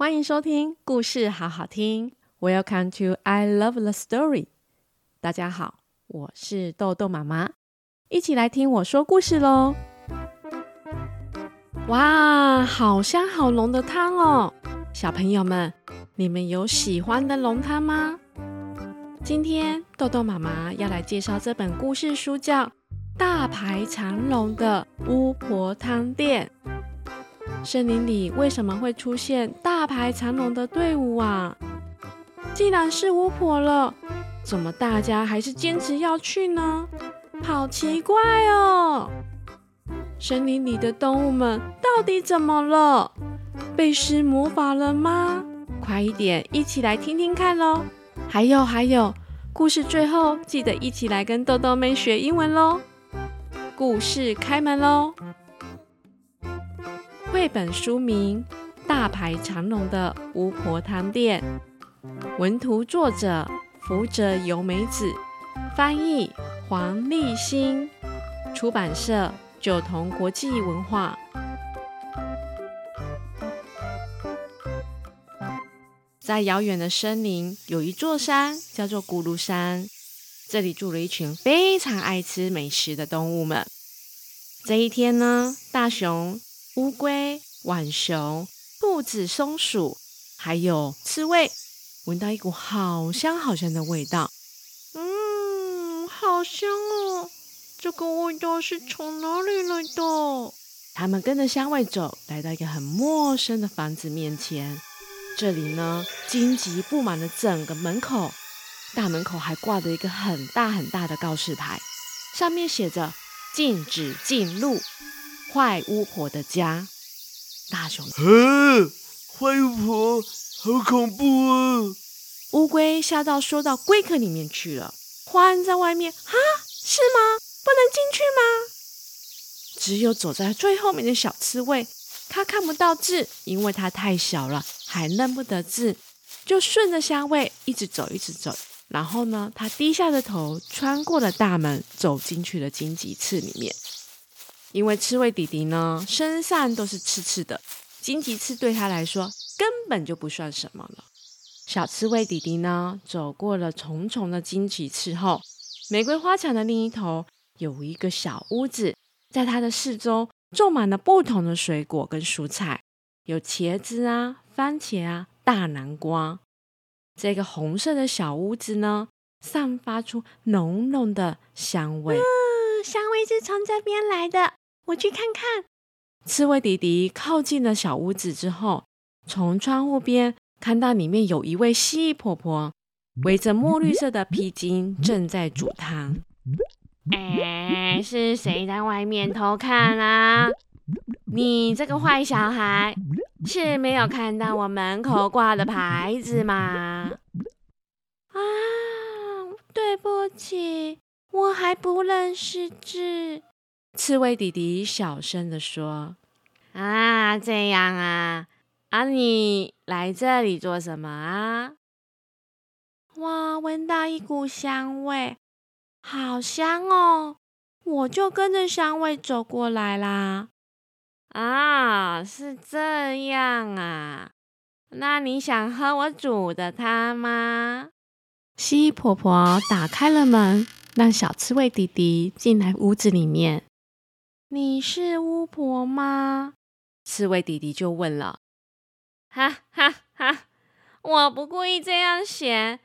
欢迎收听故事好好听。Welcome to I Love the Story。大家好，我是豆豆妈妈，一起来听我说故事喽。哇，好香好浓的汤哦！小朋友们，你们有喜欢的浓汤吗？今天豆豆妈妈要来介绍这本故事书，叫《大排长龙的巫婆汤店》。森林里为什么会出现大排长龙的队伍啊？既然是巫婆了，怎么大家还是坚持要去呢？好奇怪哦！森林里的动物们到底怎么了？被施魔法了吗？快一点，一起来听听看喽！还有还有，故事最后记得一起来跟豆豆妹学英文喽！故事开门喽！绘本书名《大排长龙的巫婆汤店》，文图作者福泽由美子，翻译黄立新，出版社九同国际文化。在遥远的森林，有一座山，叫做咕噜山。这里住了一群非常爱吃美食的动物们。这一天呢，大熊。乌龟、浣熊、兔子、松鼠，还有刺猬，闻到一股好香好香的味道。嗯，好香哦！这个味道是从哪里来的？他们跟着香味走，来到一个很陌生的房子面前。这里呢，荆棘布满了整个门口，大门口还挂着一个很大很大的告示牌，上面写着“禁止进入”。坏巫婆的家，大熊，啊，坏巫婆，好恐怖啊！乌龟吓到缩到龟壳里面去了，欢在外面，哈，是吗？不能进去吗？只有走在最后面的小刺猬，它看不到字，因为它太小了，还认不得字，就顺着香味一直走，一直走。然后呢，它低下的头，穿过了大门，走进去了荆棘刺里面。因为刺猬弟弟呢，身上都是刺刺的，荆棘刺对他来说根本就不算什么了。小刺猬弟弟呢，走过了重重的荆棘刺后，玫瑰花墙的另一头有一个小屋子，在它的四周种满了不同的水果跟蔬菜，有茄子啊、番茄啊、大南瓜。这个红色的小屋子呢，散发出浓浓的香味，嗯，香味是从这边来的。我去看看。刺猬弟弟靠近了小屋子之后，从窗户边看到里面有一位蜥蜴婆婆，围着墨绿色的披巾，正在煮汤。哎，是谁在外面偷看啊？你这个坏小孩，是没有看到我门口挂的牌子吗？啊，对不起，我还不认识字。刺猬弟弟小声的说：“啊，这样啊，啊，你来这里做什么啊？哇，闻到一股香味，好香哦！我就跟着香味走过来啦。啊，是这样啊，那你想喝我煮的汤吗？”蜥蜴婆婆打开了门，让小刺猬弟弟进来屋子里面。你是巫婆吗？刺猬弟弟就问了。哈哈哈！我不故意这样写。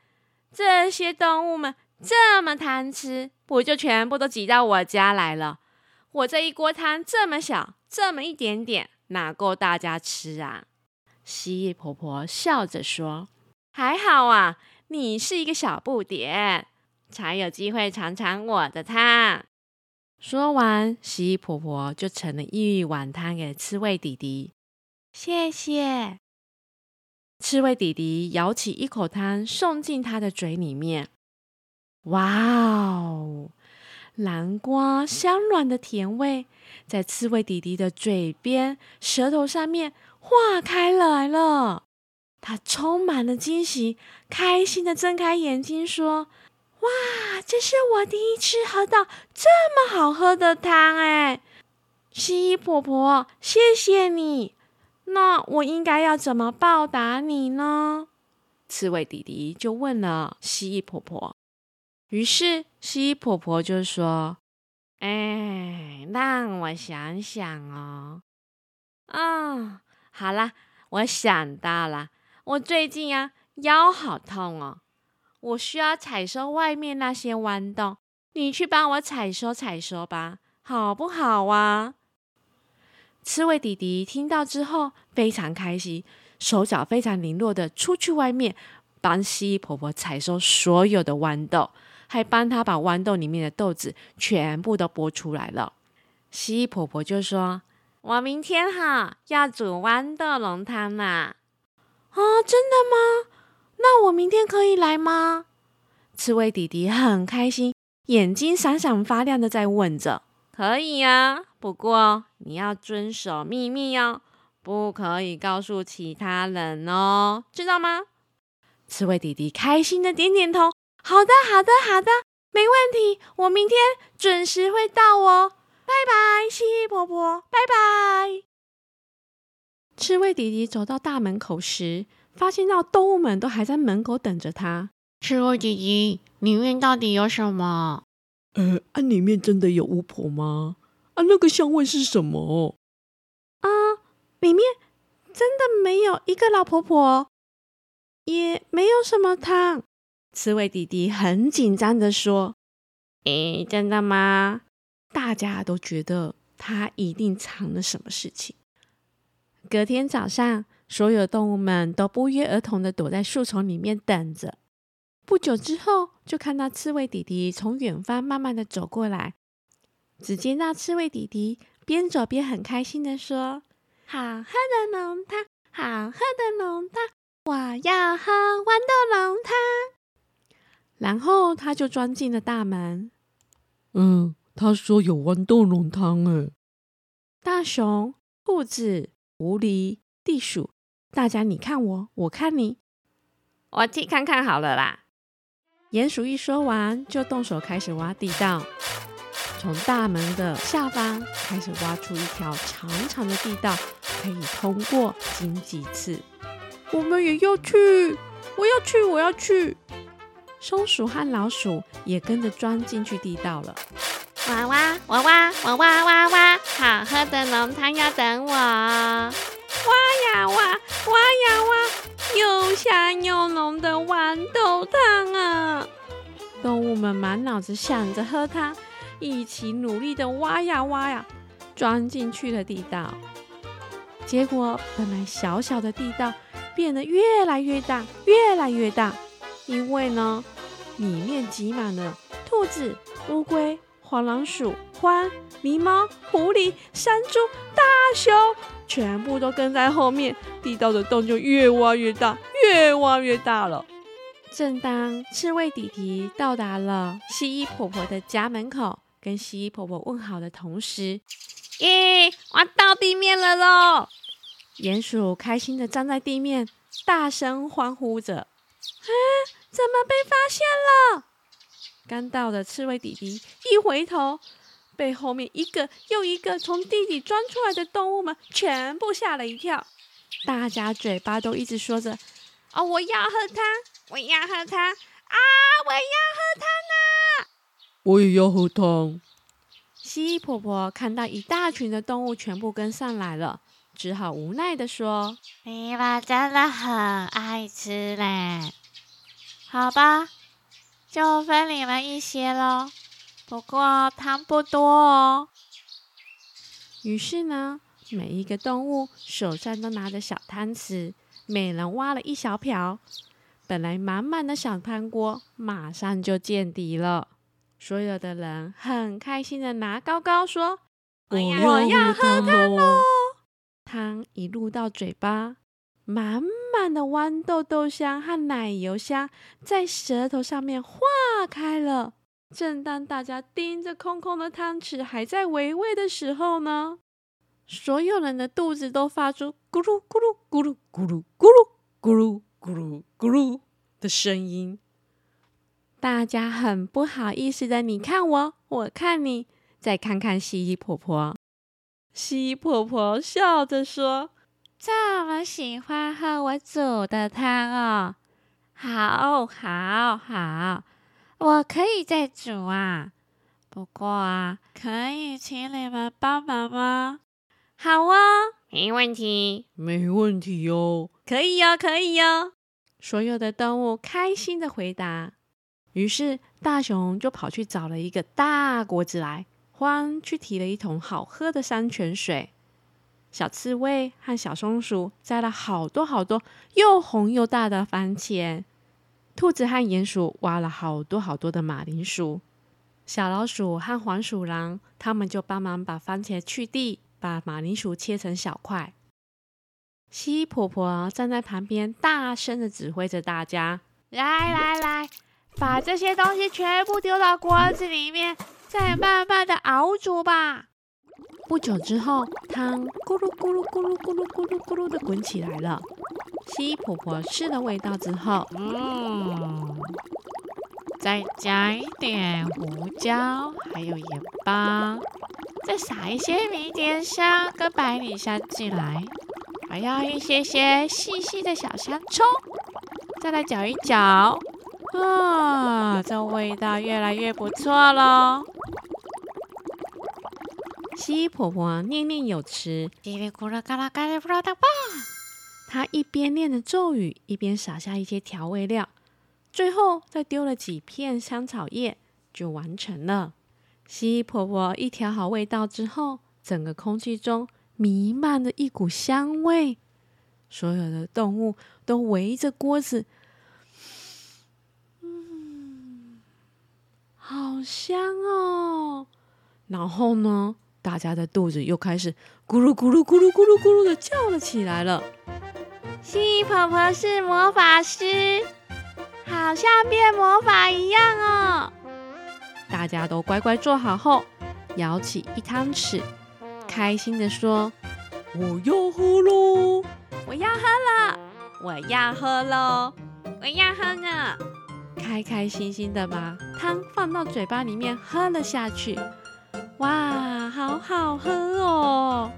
这些动物们这么贪吃，不就全部都挤到我家来了？我这一锅汤这么小，这么一点点，哪够大家吃啊？蜥蜴婆婆笑着说：“还好啊，你是一个小不点，才有机会尝尝我的汤。”说完，蜥蜴婆婆就盛了一碗汤给刺猬弟弟。谢谢。刺猬弟弟舀起一口汤，送进他的嘴里面。哇哦，南瓜香软的甜味在刺猬弟弟的嘴边、舌头上面化开来了。他充满了惊喜，开心的睁开眼睛说。哇，这是我第一次喝到这么好喝的汤哎！蜥蜴婆婆，谢谢你。那我应该要怎么报答你呢？刺猬弟弟就问了蜥蜴婆婆。于是蜥蜴婆婆就说：“哎，让我想想哦。啊，好啦，我想到了，我最近啊腰好痛哦，我需要采收外面那些豌豆，你去帮我采收采收吧，好不好啊？”刺猬弟弟听到之后非常开心，手脚非常灵落的出去外面帮蜥蜴婆婆采收所有的豌豆，还帮她把豌豆里面的豆子全部都剥出来了。蜥蜴婆婆就说：“我明天哈要煮豌豆浓汤呢。”啊，真的吗？那我明天可以来吗？刺猬弟弟很开心，眼睛闪闪发亮的在问着。可以呀，不过你要遵守秘密哦，不可以告诉其他人哦，知道吗？刺猬弟弟开心的点点头。好的，好的，好的，没问题，我明天准时会到哦。拜拜，蜥蜴婆婆，拜拜。刺猬弟弟走到大门口时，发现到动物们都还在门口等着他。刺猬弟弟，里面到底有什么？呃，啊，里面真的有巫婆吗？啊，那个香味是什么？啊，里面真的没有一个老婆婆，也没有什么汤。刺猬弟弟很紧张的说：“诶，真的吗？”大家都觉得他一定藏了什么事情。隔天早上，所有动物们都不约而同的躲在树丛里面等着。不久之后，就看到刺猬弟弟从远方慢慢的走过来。只见那刺猬弟弟边走边很开心的说：“好喝的浓汤，好喝的浓汤，我要喝豌豆浓汤。”然后他就钻进了大门。嗯，他说有豌豆浓汤诶。大熊、兔子、狐狸、地鼠，大家你看我，我看你，我去看看好了啦。鼹鼠一说完，就动手开始挖地道，从大门的下方开始挖出一条长长的地道，可以通过荆棘刺。我们也要去，我要去，我要去。松鼠和老鼠也跟着钻进去地道了。哇哇哇哇哇哇哇哇！好喝的浓汤要等我。挖呀挖，挖呀挖。又香又浓的豌豆汤啊！动物们满脑子想着喝汤，一起努力的挖呀挖呀，钻进去了地道。结果，本来小小的地道变得越来越大，越来越大。因为呢，里面挤满了兔子、乌龟、黄老鼠、獾、狸猫、狐狸、山猪、大熊。全部都跟在后面，地道的洞就越挖越大，越挖越大了。正当刺猬弟弟到达了蜥蜴婆婆的家门口，跟蜥蜴婆婆问好的同时，咦，挖到地面了喽！鼹鼠开心的站在地面，大声欢呼着：“啊，怎么被发现了？”刚到的刺猬弟弟一回头。被后面一个又一个从地底钻出来的动物们全部吓了一跳，大家嘴巴都一直说着：“哦，我要喝汤，我要喝汤啊，我要喝汤啊！”我也要喝汤。蜥蜴婆婆看到一大群的动物全部跟上来了，只好无奈的说：“你们真的很爱吃嘞，好吧，就分你们一些喽。”不过汤不多哦。于是呢，每一个动物手上都拿着小汤匙，每人挖了一小瓢。本来满满的小汤锅，马上就见底了。所有的人很开心的拿高高说：“我要喝汤喽！”汤一入到嘴巴，满满的豌豆豆香和奶油香在舌头上面化开了。正当大家盯着空空的汤匙还在回味的时候呢，所有人的肚子都发出咕噜咕噜咕噜咕噜咕噜咕噜咕噜咕噜的声音。大家很不好意思的，你看我，我看你，再看看蜥蜴婆婆。蜥蜴婆婆笑着说：“这么喜欢喝我煮的汤哦。好，好，好，我可以再煮啊。不过啊，可以请你们帮忙吗？好哦，没问题，没问题哦，可以哟，可以哟。所有的动物开心的回答。于是大熊就跑去找了一个大锅子来，獾去提了一桶好喝的山泉水。小刺猬和小松鼠摘了好多好多又红又大的番茄，兔子和鼹鼠挖了好多好多的马铃薯，小老鼠和黄鼠狼他们就帮忙把番茄去蒂，把马铃薯切成小块。蜥蜴婆婆站在旁边，大声的指挥着大家：“来来来，把这些东西全部丢到锅子里面，再慢慢的熬煮吧。”不久之后，汤咕噜咕噜咕噜咕噜咕噜咕噜的滚起来了。蜥蜴婆婆试了味道之后，嗯，再加一点胡椒，还有盐巴，再撒一些迷迭香跟百里香进来，还要一些些细细的小香葱，再来搅一搅，啊，这味道越来越不错喽。蜥蜴婆婆念念有词，叽里咕噜嘎啦嘎里咕噜当吧。她一边念着咒语，一边撒下一些调味料，最后再丢了几片香草叶，就完成了。蜥蜴婆婆一调好味道之后，整个空气中弥漫着一股香味，所有的动物都围着锅子，嗯，好香哦。然后呢？大家的肚子又开始咕噜咕噜咕噜咕噜咕噜的叫了起来了。蜥蜴婆婆是魔法师，好像变魔法一样哦。大家都乖乖坐好后，舀起一汤匙，开心的说：“我要喝喽！我要喝了！我要喝喽！我要喝呢！”开开心心的把汤放到嘴巴里面喝了下去。哇，好好喝哦！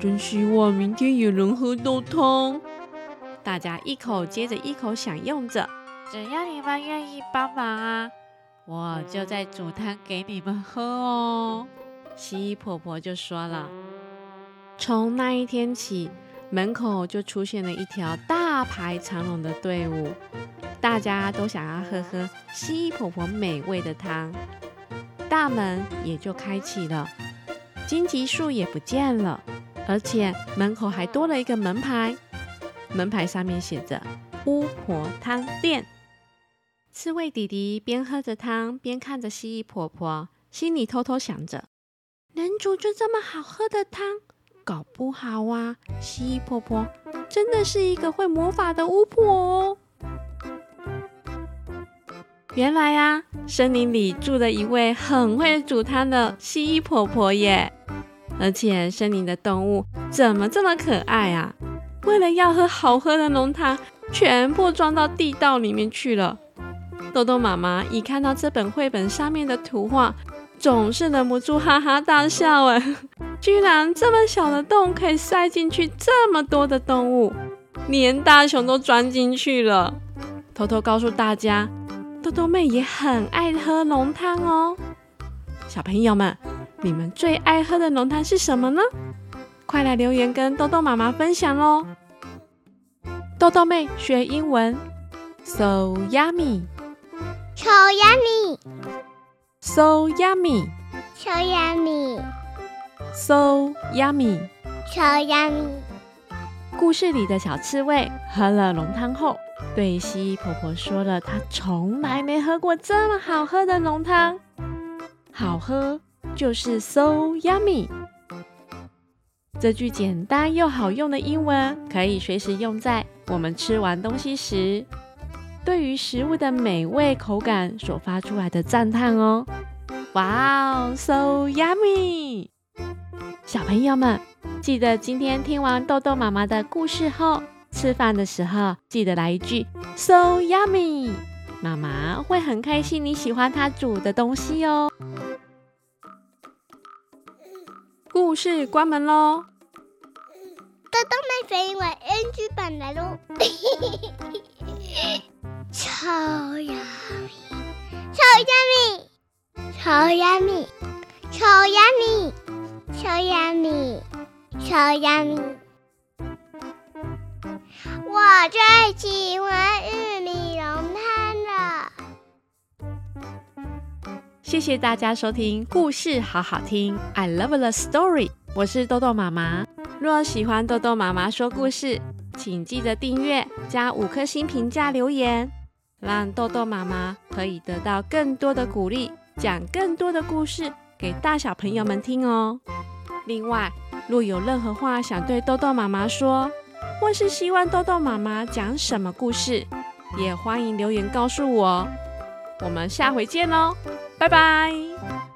真希望明天也能喝到汤。大家一口接着一口享用着。只要你们愿意帮忙啊，我就再煮汤给你们喝哦。蜥蜴婆婆就说了。从那一天起，门口就出现了一条大排长龙的队伍，大家都想要喝喝蜥蜴婆婆美味的汤。大门也就开启了，荆棘树也不见了，而且门口还多了一个门牌，门牌上面写着“巫婆汤店”。刺猬弟弟边喝着汤边看着蜥蜴婆婆，心里偷偷想着：能煮出这么好喝的汤，搞不好啊，蜥蜴婆婆真的是一个会魔法的巫婆哦。原来呀，森林里住着一位很会煮汤的蜥蜴婆婆耶！而且森林的动物怎么这么可爱啊？为了要喝好喝的浓汤，全部装到地道里面去了。豆豆妈妈一看到这本绘本上面的图画，总是忍不住哈哈大笑。哎，居然这么小的洞可以塞进去这么多的动物，连大熊都钻进去了。偷偷告诉大家。豆豆妹也很爱喝浓汤哦，小朋友们，你们最爱喝的浓汤是什么呢？快来留言跟豆豆妈妈分享喽！豆豆妹学英文，so yummy，so yummy，so yummy，so yummy，so yummy，so yummy。故事里的小刺猬喝了浓汤后。对蜥蜴婆婆说了，她从来没喝过这么好喝的浓汤，好喝就是 so yummy。这句简单又好用的英文，可以随时用在我们吃完东西时，对于食物的美味口感所发出来的赞叹哦。哇哦，so yummy！小朋友们，记得今天听完豆豆妈妈的故事后。吃饭的时候记得来一句 “so yummy”，妈妈会很开心你喜欢她煮的东西哦。故事关门喽。豆豆妹飞因为 NG 版来喽。超压米，超压米，超压米，超压米，超压米，超压米。我最喜欢玉米谢谢大家收听故事好好听，I love the story。我是豆豆妈妈。若喜欢豆豆妈妈说故事，请记得订阅加五颗星评价留言，让豆豆妈妈可以得到更多的鼓励，讲更多的故事给大小朋友们听哦。另外，若有任何话想对豆豆妈妈说，或是希望豆豆妈妈讲什么故事，也欢迎留言告诉我。我们下回见喽！拜拜。